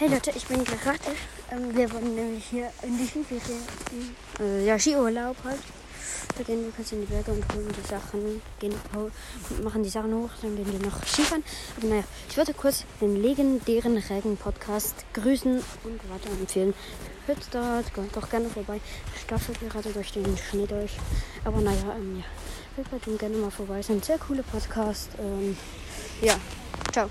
Hey Leute, ich bin gerade. Ähm, wir wollen nämlich hier in die Skiferien. Also äh, ja, Skiurlaub halt. Da gehen wir kurz in die Berge und holen die Sachen, gehen, machen die Sachen hoch, dann gehen wir noch Skifahren. Aber naja, ich wollte kurz den legendären Regen-Podcast grüßen und weiter empfehlen. Hört da doch gerne vorbei. Staffel gerade durch den Schnee durch. Aber naja, ähm, ja. Hört bei dem gerne mal vorbei. Ist ein sehr cooler Podcast. Ähm, ja, ciao.